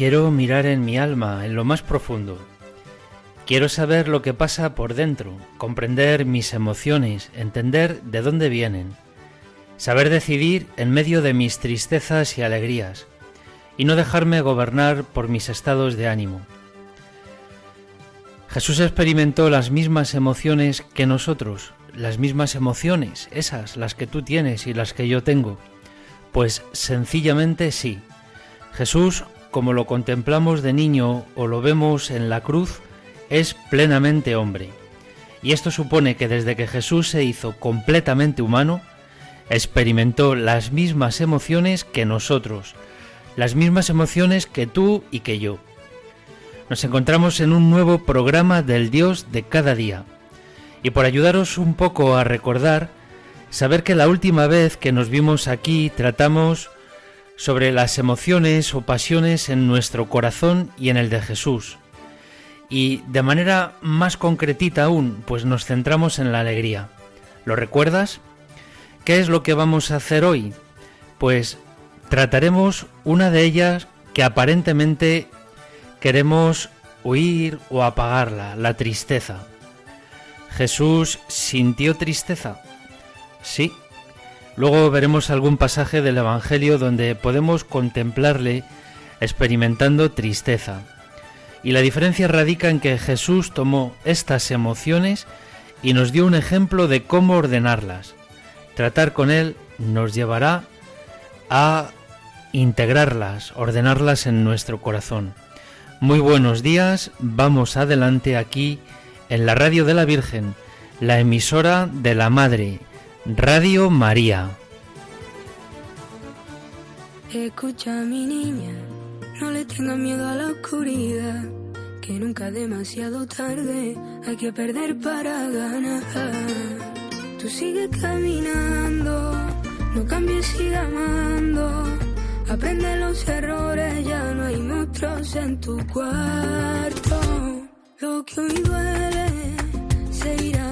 Quiero mirar en mi alma, en lo más profundo. Quiero saber lo que pasa por dentro, comprender mis emociones, entender de dónde vienen, saber decidir en medio de mis tristezas y alegrías, y no dejarme gobernar por mis estados de ánimo. Jesús experimentó las mismas emociones que nosotros, las mismas emociones, esas, las que tú tienes y las que yo tengo. Pues sencillamente sí. Jesús como lo contemplamos de niño o lo vemos en la cruz, es plenamente hombre. Y esto supone que desde que Jesús se hizo completamente humano, experimentó las mismas emociones que nosotros, las mismas emociones que tú y que yo. Nos encontramos en un nuevo programa del Dios de cada día. Y por ayudaros un poco a recordar, saber que la última vez que nos vimos aquí tratamos sobre las emociones o pasiones en nuestro corazón y en el de Jesús. Y de manera más concretita aún, pues nos centramos en la alegría. ¿Lo recuerdas? ¿Qué es lo que vamos a hacer hoy? Pues trataremos una de ellas que aparentemente queremos huir o apagarla, la tristeza. ¿Jesús sintió tristeza? Sí, Luego veremos algún pasaje del Evangelio donde podemos contemplarle experimentando tristeza. Y la diferencia radica en que Jesús tomó estas emociones y nos dio un ejemplo de cómo ordenarlas. Tratar con Él nos llevará a integrarlas, ordenarlas en nuestro corazón. Muy buenos días, vamos adelante aquí en la radio de la Virgen, la emisora de la Madre Radio María. Escucha mi niña, no le tengas miedo a la oscuridad, que nunca demasiado tarde hay que perder para ganar. Tú sigues caminando, no cambies, sigue amando. Aprende los errores, ya no hay monstruos en tu cuarto. Lo que hoy duele se irá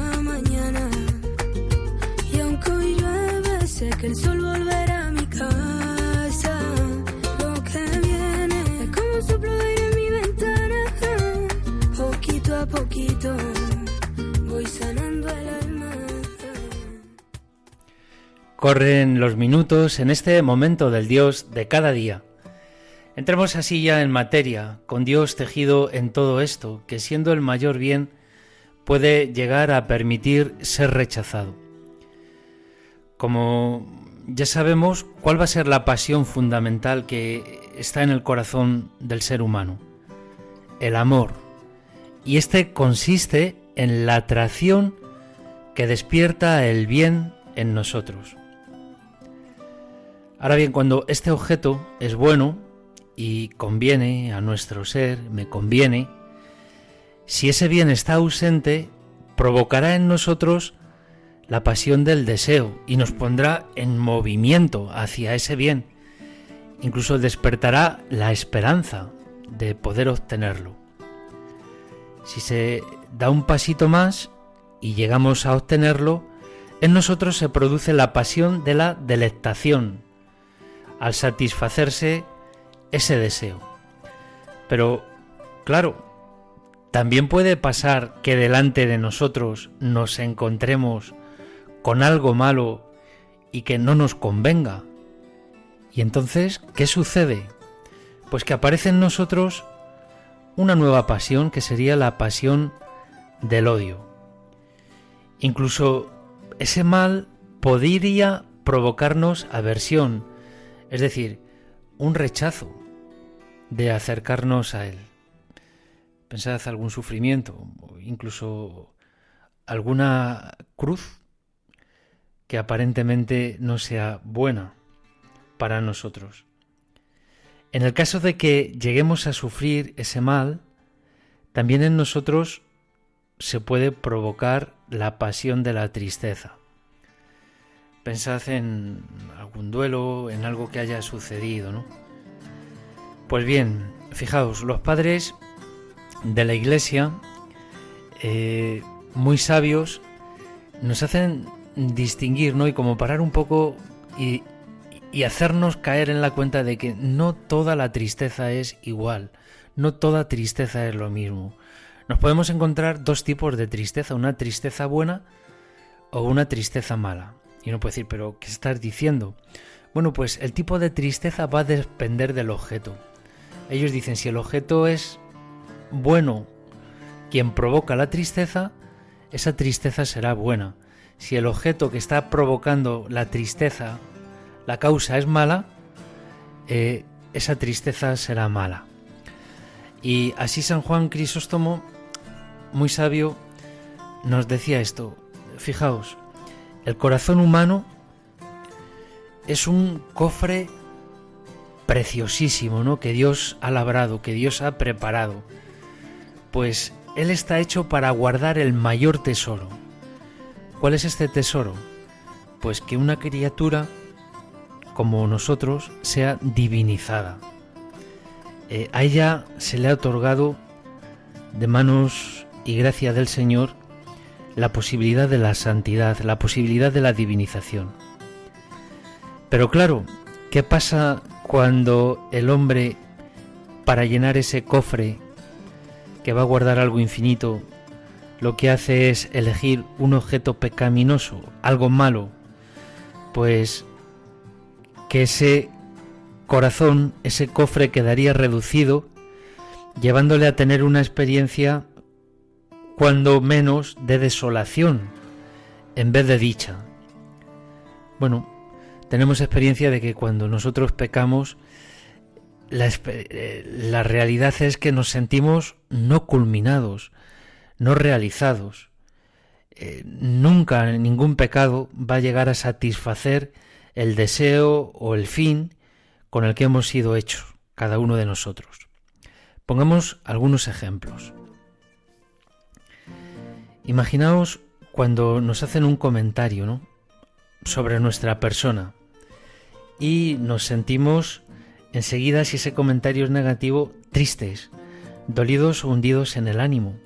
Sé que el sol volverá a mi casa. Lo que viene es como un soplo de aire en mi ventana. Poquito a poquito voy sanando el alma. Corren los minutos en este momento del Dios de cada día. Entremos así ya en materia, con Dios tejido en todo esto, que siendo el mayor bien, puede llegar a permitir ser rechazado. Como ya sabemos, ¿cuál va a ser la pasión fundamental que está en el corazón del ser humano? El amor. Y este consiste en la atracción que despierta el bien en nosotros. Ahora bien, cuando este objeto es bueno y conviene a nuestro ser, me conviene, si ese bien está ausente, provocará en nosotros la pasión del deseo y nos pondrá en movimiento hacia ese bien. Incluso despertará la esperanza de poder obtenerlo. Si se da un pasito más y llegamos a obtenerlo, en nosotros se produce la pasión de la delectación, al satisfacerse ese deseo. Pero, claro, también puede pasar que delante de nosotros nos encontremos con algo malo y que no nos convenga. Y entonces, ¿qué sucede? Pues que aparece en nosotros una nueva pasión que sería la pasión del odio. Incluso ese mal podría provocarnos aversión, es decir, un rechazo de acercarnos a él. Pensad algún sufrimiento, incluso alguna cruz que aparentemente no sea buena para nosotros. En el caso de que lleguemos a sufrir ese mal, también en nosotros se puede provocar la pasión de la tristeza. Pensad en algún duelo, en algo que haya sucedido, ¿no? Pues bien, fijaos, los padres de la iglesia, eh, muy sabios, nos hacen distinguir, ¿no? Y como parar un poco y, hacernos caer en la cuenta de que no toda la tristeza es igual, no toda tristeza es lo mismo. Nos podemos encontrar dos tipos de tristeza, una tristeza buena o una tristeza mala. Y uno puede decir, pero ¿qué estás diciendo? Bueno, pues el tipo de tristeza va a depender del objeto. Ellos dicen, si el objeto es bueno, quien provoca la tristeza, esa tristeza será buena. Si el objeto que está provocando la tristeza, la causa es mala, eh, esa tristeza será mala. Y así San Juan Crisóstomo, muy sabio, nos decía esto. Fijaos, el corazón humano es un cofre preciosísimo, ¿no? Que Dios ha labrado, que Dios ha preparado. Pues Él está hecho para guardar el mayor tesoro. ¿Cuál es este tesoro? Pues que una criatura como nosotros sea divinizada. Eh, a ella se le ha otorgado de manos y gracia del Señor la posibilidad de la santidad, la posibilidad de la divinización. Pero claro, ¿qué pasa cuando el hombre, para llenar ese cofre que va a guardar algo infinito, lo que hace es elegir un objeto pecaminoso, algo malo? Pues que ese corazón, ese cofre quedaría reducido, llevándole a tener una experiencia cuando menos de desolación en vez de dicha. Bueno, tenemos experiencia de que cuando nosotros pecamos, la, eh, realidad es que nos sentimos no culminados, no realizados. Eh, nunca ningún pecado va a llegar a satisfacer el deseo o el fin con el que hemos sido hechos, cada uno de nosotros. Pongamos algunos ejemplos. Imaginaos cuando nos hacen un comentario ¿no? sobre nuestra persona y nos sentimos enseguida, si ese comentario es negativo, tristes, dolidos o hundidos en el ánimo.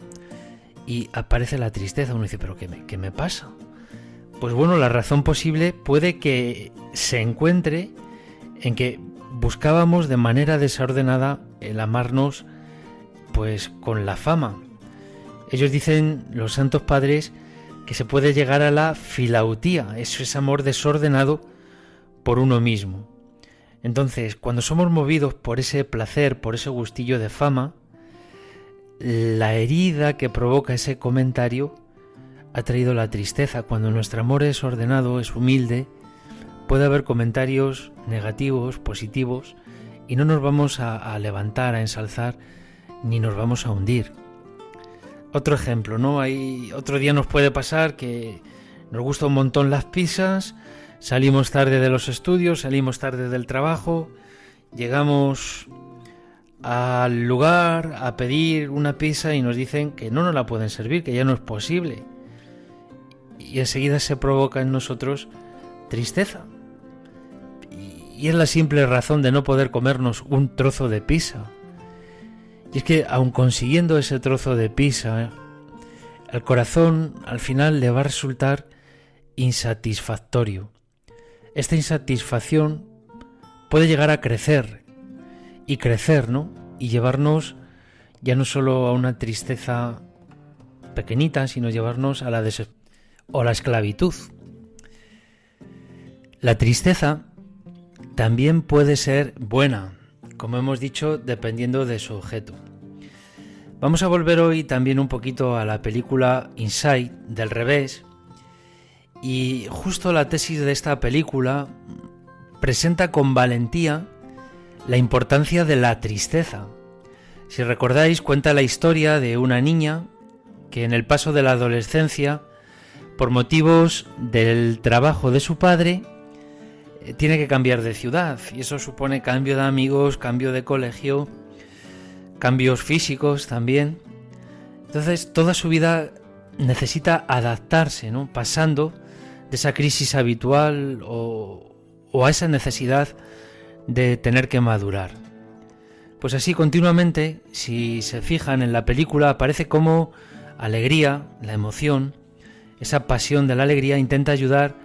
Y aparece la tristeza. Uno dice, pero ¿qué me, qué me pasa? Pues bueno, la razón posible puede que se encuentre en que buscábamos de manera desordenada el amarnos pues con la fama, ellos dicen, los santos padres, que se puede llegar a la filautía, eso es amor desordenado por uno mismo. Entonces, cuando somos movidos por ese placer, por ese gustillo de fama, la herida que provoca ese comentario ha traído la tristeza. Cuando nuestro amor es ordenado, es humilde, puede haber comentarios negativos, positivos, y no nos vamos a, a levantar, a ensalzar, ni nos vamos a hundir. Otro ejemplo, ¿no? Hay, otro día nos puede pasar que nos gusta un montón las pizzas, salimos tarde de los estudios, salimos tarde del trabajo, llegamos al lugar a pedir una pizza y nos dicen que no nos la pueden servir, que ya no es posible. Y enseguida se provoca en nosotros tristeza. Y es la simple razón de no poder comernos un trozo de pizza. Y es que aun consiguiendo ese trozo de pizza, el corazón al final le va a resultar insatisfactorio. Esta insatisfacción puede llegar a crecer y crecer, ¿no? Y llevarnos ya no solo a una tristeza pequeñita, sino llevarnos a la o a la esclavitud. La tristeza también puede ser buena, como hemos dicho, dependiendo de su objeto. Vamos a volver hoy también un poquito a la película Inside del revés. Y justo la tesis de esta película presenta con valentía la importancia de la tristeza. Si recordáis, cuenta la historia de una niña que en el paso de la adolescencia, por motivos del trabajo de su padre, eh, tiene que cambiar de ciudad y eso supone cambio de amigos, cambio de colegio, cambios físicos también. Entonces toda su vida necesita adaptarse, ¿no? Pasando de esa crisis habitual o, o a esa necesidad de tener que madurar. Pues así continuamente, si se fijan en la película, aparece como alegría, la emoción, esa pasión de la alegría intenta ayudar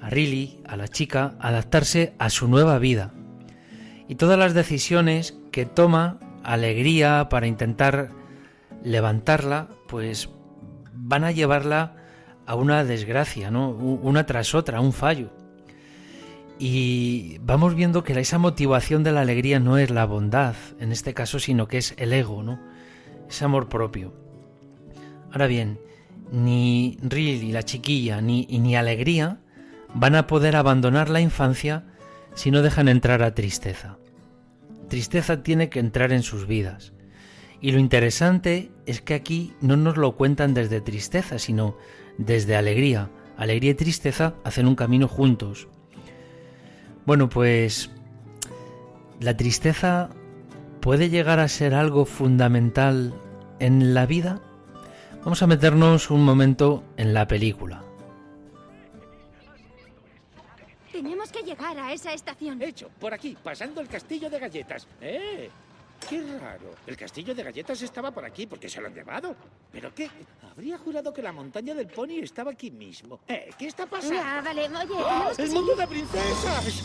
a Riley, a la chica, a adaptarse a su nueva vida. Y todas las decisiones que toma alegría para intentar levantarla, pues van a llevarla a una desgracia, ¿no? Una tras otra, un fallo. Y vamos viendo que esa motivación de la alegría no es la bondad, en este caso, sino que es el ego, ¿no? Es amor propio. Ahora bien, ni Riley, la chiquilla, ni, ni alegría van a poder abandonar la infancia si no dejan entrar a tristeza. Tristeza tiene que entrar en sus vidas. Y lo interesante es que aquí no nos lo cuentan desde tristeza, sino desde alegría. Alegría y tristeza hacen un camino juntos. Bueno, pues la tristeza puede llegar a ser algo fundamental en la vida. Vamos a meternos un momento en la película. Tenemos que llegar a esa estación. Hecho, por aquí, pasando el castillo de galletas. ¡Eh! ¡Qué raro! El castillo de galletas estaba por aquí porque se lo han llevado. ¿Pero qué? Habría jurado que la montaña del pony estaba aquí mismo. ¿Eh? ¿Qué está pasando? Ah, vale, oye, ¡Oh, tenemos que ¡El mundo de princesas!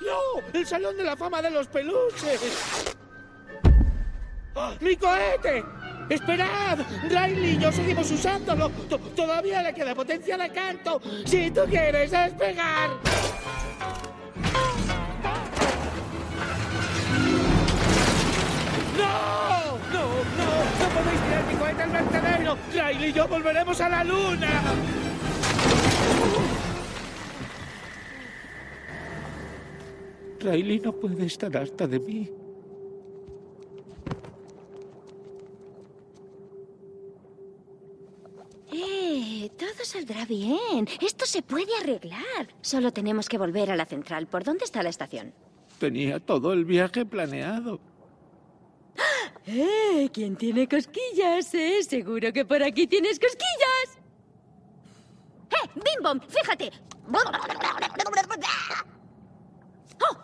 ¡No! ¡El salón de la fama de los peluches! ¡Ah, ¡Mi cohete! ¡Esperad! Riley y yo seguimos usándolo. To- Todavía le queda potencia de canto. Si tú quieres despegar. ¡No! ¡No! ¡No! ¡No podéis tirar mi cohete al vertedero! ¡Riley y yo volveremos a la luna! Riley no puede estar harta de mí. Eh, todo saldrá bien. Esto se puede arreglar. Solo tenemos que volver a la central. ¿Por dónde está la estación? Tenía todo el viaje planeado. ¡Eh! ¿Quién tiene cosquillas, eh? Seguro que por aquí tienes cosquillas. ¡Eh! ¡Bim Bom! ¡Fíjate! ¡Oh!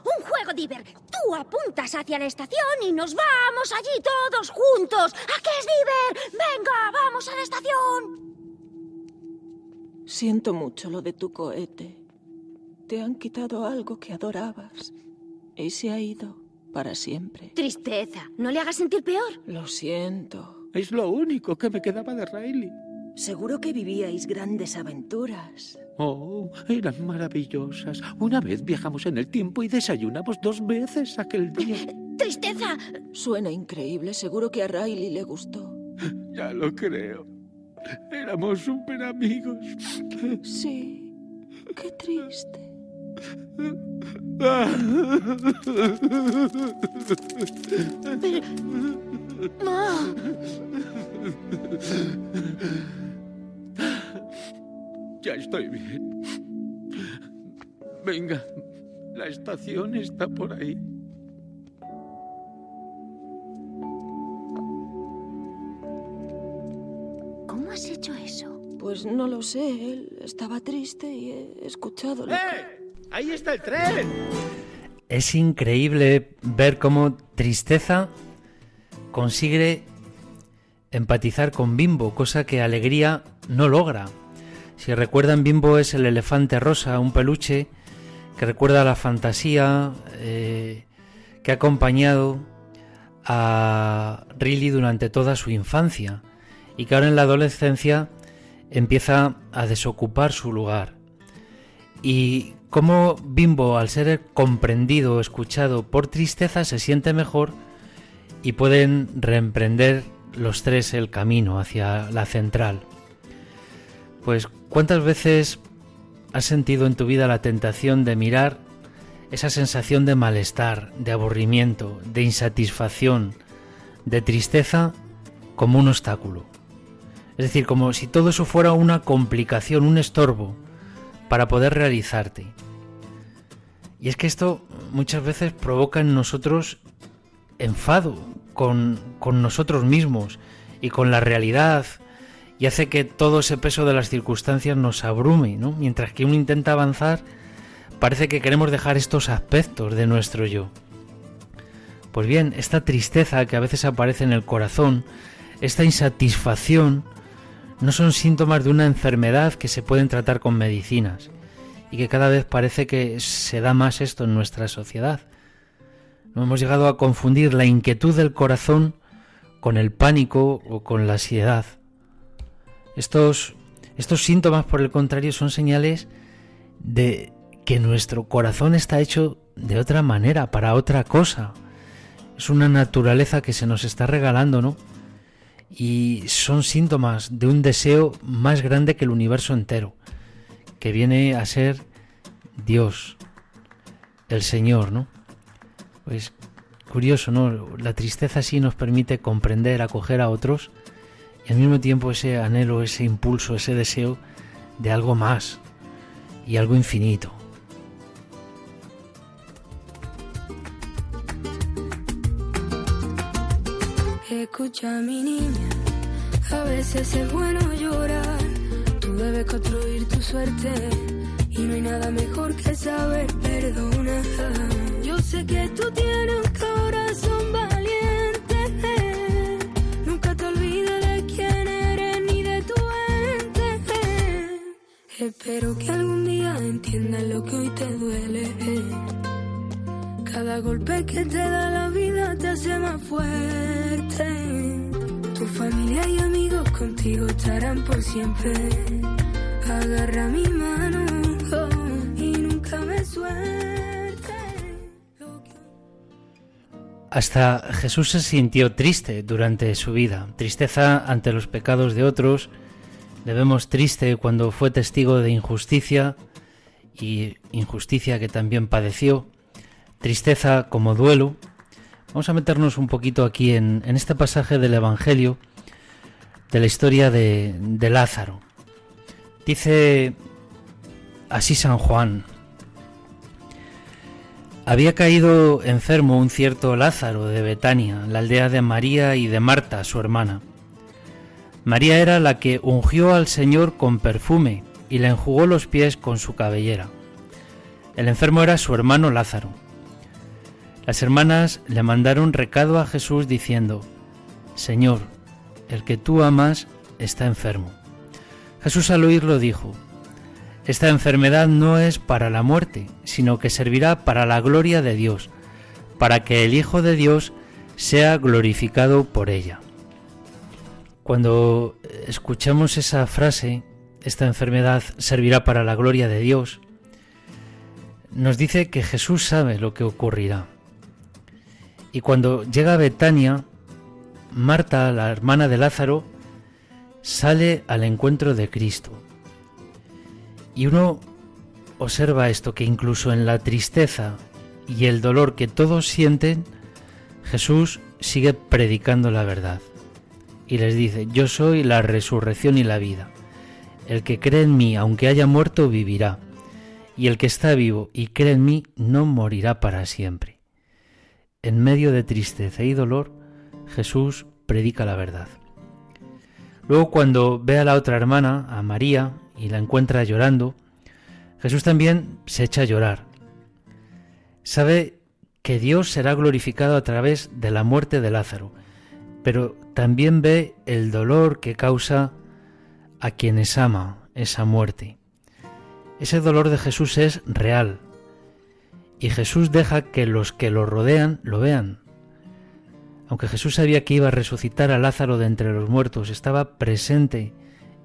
¡Un juego, Diver! Tú apuntas hacia la estación y nos vamos allí todos juntos. ¿A qué es, Diver? ¡Venga, vamos a la estación! Siento mucho lo de tu cohete. Te han quitado algo que adorabas y se ha ido para siempre. Tristeza. No le hagas sentir peor. Lo siento. Es lo único que me quedaba de Riley. Seguro que vivíais grandes aventuras. Oh, eran maravillosas. Una vez viajamos en el tiempo y desayunamos dos veces aquel día. ¡Tristeza! Suena increíble. Seguro que a Riley le gustó. Ya lo creo. Éramos súper amigos. Sí. Qué triste. ¡Ah! Ya estoy bien. Venga, la estación está por ahí. ¿Cómo has hecho eso? Pues no lo sé. Él estaba triste y he escuchado lo que... ¡Eh! ¡Ahí está el tren! Es increíble ver cómo Tristeza consigue empatizar con Bimbo, cosa que Alegría no logra. Si recuerdan, Bimbo es el elefante rosa, un peluche que recuerda la fantasía eh, que ha acompañado a Riley durante toda su infancia y que ahora en la adolescencia empieza a desocupar su lugar. Y cómo Bimbo, al ser comprendido, escuchado por tristeza, se siente mejor y pueden reemprender los tres el camino hacia la central. Pues, ¿cuántas veces has sentido en tu vida la tentación de mirar esa sensación de malestar, de aburrimiento, de insatisfacción, de tristeza como un obstáculo? Es decir, como si todo eso fuera una complicación, un estorbo para poder realizarte. Y es que esto muchas veces provoca en nosotros enfado con, nosotros mismos y con la realidad y hace que todo ese peso de las circunstancias nos abrume, ¿no? Mientras que uno intenta avanzar, parece que queremos dejar estos aspectos de nuestro yo. Pues bien, esta tristeza que a veces aparece en el corazón, esta insatisfacción, no son síntomas de una enfermedad que se pueden tratar con medicinas y que cada vez parece que se da más esto en nuestra sociedad. No hemos llegado a confundir la inquietud del corazón con el pánico o con la ansiedad. Estos, estos síntomas, por el contrario, son señales de que nuestro corazón está hecho de otra manera, para otra cosa. Es una naturaleza que se nos está regalando, ¿no? Y son síntomas de un deseo más grande que el universo entero, que viene a ser Dios, el Señor, ¿no? Pues curioso, ¿no? La tristeza sí nos permite comprender, acoger a otros, y al mismo tiempo ese anhelo, ese impulso, ese deseo de algo más y algo infinito. Escucha mi niña, a veces es bueno llorar, debes construir tu suerte y no hay nada mejor que saber perdonar. Yo sé que tú tienes un corazón Espero que algún día entiendas lo que hoy te duele. Cada golpe que te da la vida te hace más fuerte. Tu familia y amigos contigo estarán por siempre. Agarra mi mano y nunca me suelte. Hasta Jesús se sintió triste durante su vida, tristeza ante los pecados de otros, le vemos triste cuando fue testigo de injusticia y injusticia que también padeció, tristeza como duelo. Vamos a meternos un poquito aquí en, este pasaje del Evangelio de la historia de Lázaro. Dice así San Juan, había caído enfermo un cierto Lázaro de Betania, la aldea de María y de Marta, su hermana. María era la que ungió al Señor con perfume y le enjugó los pies con su cabellera. El enfermo era su hermano Lázaro. Las hermanas le mandaron recado a Jesús diciendo, Señor, el que tú amas está enfermo. Jesús al oírlo dijo, Esta enfermedad no es para la muerte, sino que servirá para la gloria de Dios, para que el Hijo de Dios sea glorificado por ella. Cuando escuchamos esa frase, esta enfermedad servirá para la gloria de Dios, nos dice que Jesús sabe lo que ocurrirá. Y cuando llega a Betania, Marta, la hermana de Lázaro, sale al encuentro de Cristo. Y uno observa esto, que incluso en la tristeza y el dolor que todos sienten, Jesús sigue predicando la verdad y les dice, yo soy la resurrección y la vida. El que cree en mí, aunque haya muerto, vivirá. Y el que está vivo y cree en mí, no morirá para siempre. En medio de tristeza y dolor, Jesús predica la verdad. Luego cuando ve a la otra hermana, a María, y la encuentra llorando, Jesús también se echa a llorar. Sabe que Dios será glorificado a través de la muerte de Lázaro, pero también ve el dolor que causa a quienes ama esa muerte. Ese dolor de Jesús es real y Jesús deja que los que lo rodean lo vean. Aunque Jesús sabía que iba a resucitar a Lázaro de entre los muertos, estaba presente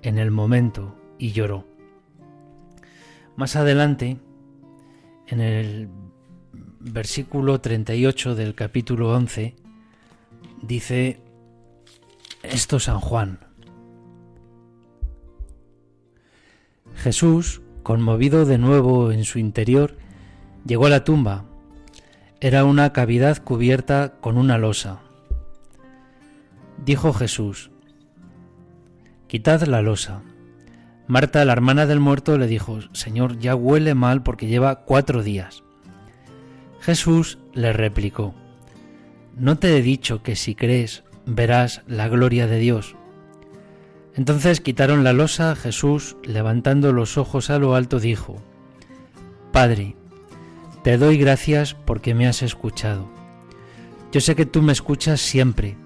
en el momento y lloró. Más adelante, en el versículo 38 del capítulo 11, dice esto San Juan. Jesús, conmovido de nuevo en su interior, llegó a la tumba. Era una cavidad cubierta con una losa. Dijo Jesús, Quitad la losa. Marta, la hermana del muerto, le dijo, Señor, ya huele mal porque lleva cuatro días. Jesús le replicó, ¿no te he dicho que si crees verás la gloria de Dios? Entonces quitaron la losa, Jesús, levantando los ojos a lo alto, dijo, Padre, te doy gracias porque me has escuchado. Yo sé que tú me escuchas siempre,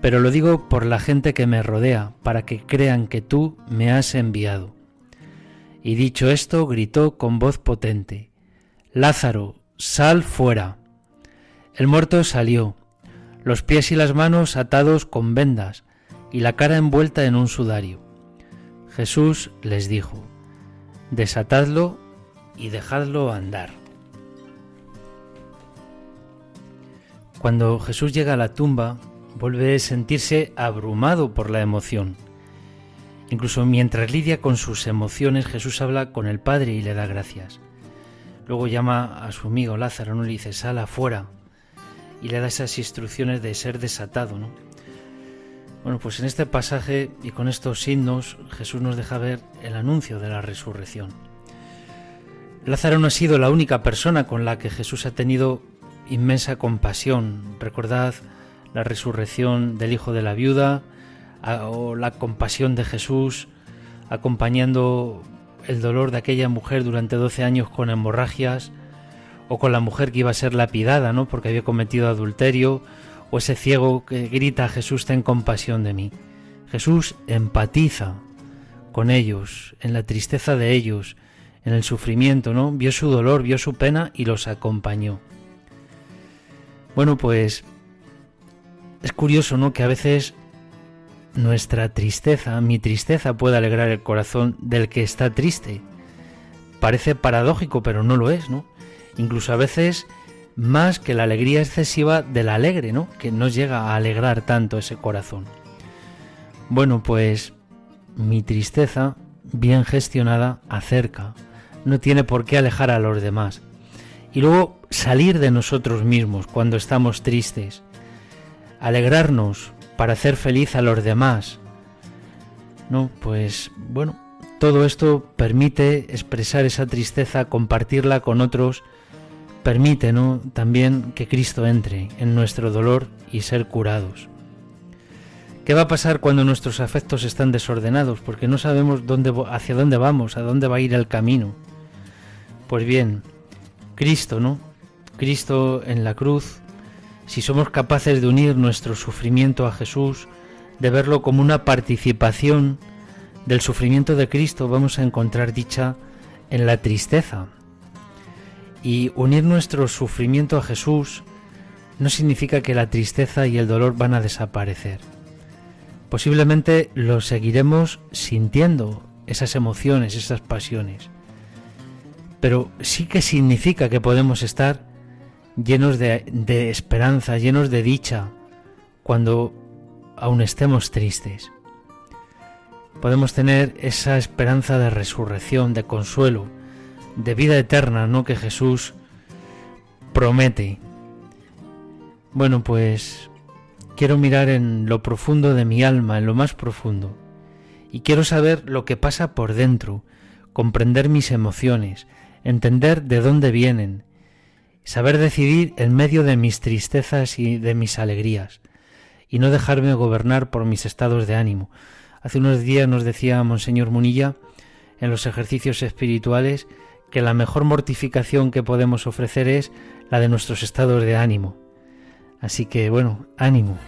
pero lo digo por la gente que me rodea, para que crean que tú me has enviado. Y dicho esto, gritó con voz potente, Lázaro, sal fuera. El muerto salió, los pies y las manos atados con vendas y la cara envuelta en un sudario. Jesús les dijo, Desatadlo y dejadlo andar. Cuando Jesús llega a la tumba, vuelve a sentirse abrumado por la emoción. Incluso mientras lidia con sus emociones, Jesús habla con el Padre y le da gracias. Luego llama a su amigo Lázaro, ¿no? le dice, sal afuera, y le da esas instrucciones de ser desatado. ¿no? Bueno, pues en este pasaje y con estos signos Jesús nos deja ver el anuncio de la resurrección. Lázaro no ha sido la única persona con la que Jesús ha tenido inmensa compasión. Recordad la resurrección del hijo de la viuda o la compasión de Jesús acompañando el dolor de aquella mujer durante 12 años con hemorragias o con la mujer que iba a ser lapidada, ¿no? porque había cometido adulterio, o ese ciego que grita Jesús ten compasión de mí. Jesús empatiza con ellos, en la tristeza de ellos, en el sufrimiento, ¿no? Vio su dolor, vio su pena y los acompañó. Bueno, pues es curioso, ¿no? Que a veces nuestra tristeza, mi tristeza puede alegrar el corazón del que está triste. Parece paradójico, pero no lo es, ¿no? incluso a veces más que la alegría excesiva del alegre, ¿no? Que no llega a alegrar tanto ese corazón. Bueno, pues mi tristeza, bien gestionada, acerca, no tiene por qué alejar a los demás. Y luego salir de nosotros mismos cuando estamos tristes, alegrarnos para hacer feliz a los demás. No, pues bueno, todo esto permite expresar esa tristeza, compartirla con otros, permite también que Cristo entre en nuestro dolor y ser curados. ¿Qué va a pasar cuando nuestros afectos están desordenados? Porque no sabemos dónde, hacia dónde vamos, a dónde va a ir el camino. Pues bien, Cristo, ¿no? Cristo en la cruz, si somos capaces de unir nuestro sufrimiento a Jesús, de verlo como una participación del sufrimiento de Cristo, vamos a encontrar dicha en la tristeza, y unir nuestro sufrimiento a Jesús no significa que la tristeza y el dolor van a desaparecer. Posiblemente lo seguiremos sintiendo, esas emociones, esas pasiones. Pero sí que significa que podemos estar llenos de, esperanza, llenos de dicha, cuando aún estemos tristes. Podemos tener esa esperanza de resurrección, de consuelo, de vida eterna, ¿no? Que Jesús promete. Bueno, pues quiero mirar en lo profundo de mi alma, en lo más profundo, y quiero saber lo que pasa por dentro, comprender mis emociones, entender de dónde vienen, saber decidir en medio de mis tristezas y de mis alegrías, y no dejarme gobernar por mis estados de ánimo. Hace unos días nos decía Monseñor Munilla en los ejercicios espirituales que la mejor mortificación que podemos ofrecer es la de nuestros estados de ánimo. Así que bueno, ánimo.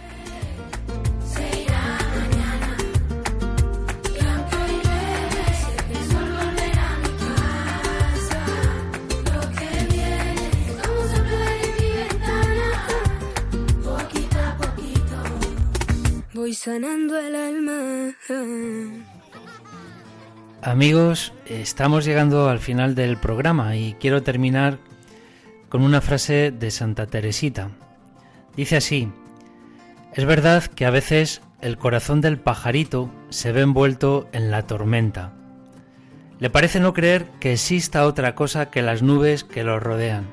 Sanando el alma. Amigos, estamos llegando al final del programa y quiero terminar con una frase de Santa Teresita. Dice así, es verdad que a veces el corazón del pajarito se ve envuelto en la tormenta. Le parece no creer que exista otra cosa que las nubes que lo rodean.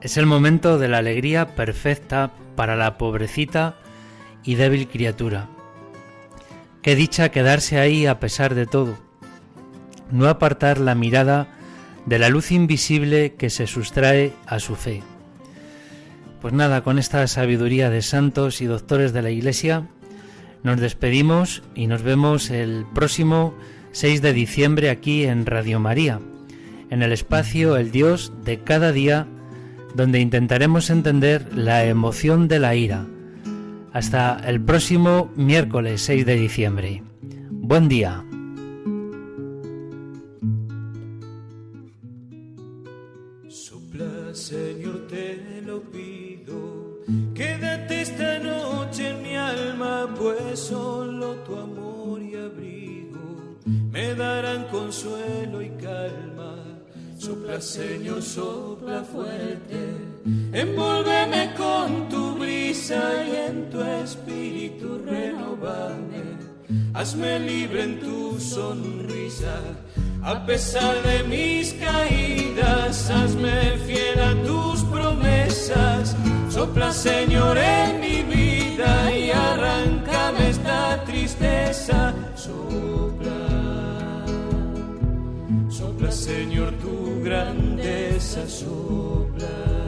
Es el momento de la alegría perfecta para la pobrecita y débil criatura Qué dicha quedarse ahí a pesar de todo. No apartar la mirada de la luz invisible que se sustrae a su fe. Pues nada, con esta sabiduría de santos y doctores de la Iglesia, nos despedimos y nos vemos el próximo 6 de diciembre aquí en Radio María, en el espacio El Dios de cada día, donde intentaremos entender la emoción de la ira. Hasta el próximo miércoles 6 de diciembre. Buen día. Señor, te lo pido. Quédate esta noche en mi alma, pues solo tu amor y abrigo me darán consuelo y calma. Sopla, Señor, sopla fuerte. Envuélveme con tu brisa y en tu espíritu renovame. Hazme libre en tu sonrisa a pesar de mis caídas, hazme fiel a tus promesas. Sopla, Señor, en mi vida y arráncame esta tristeza. Sopla, sopla, Señor, tu grandeza. Sopla,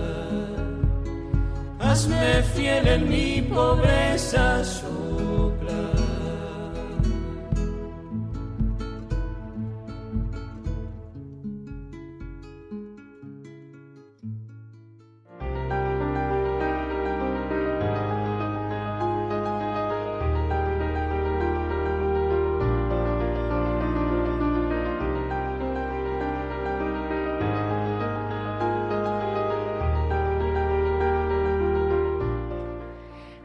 hazme fiel en mi pobreza.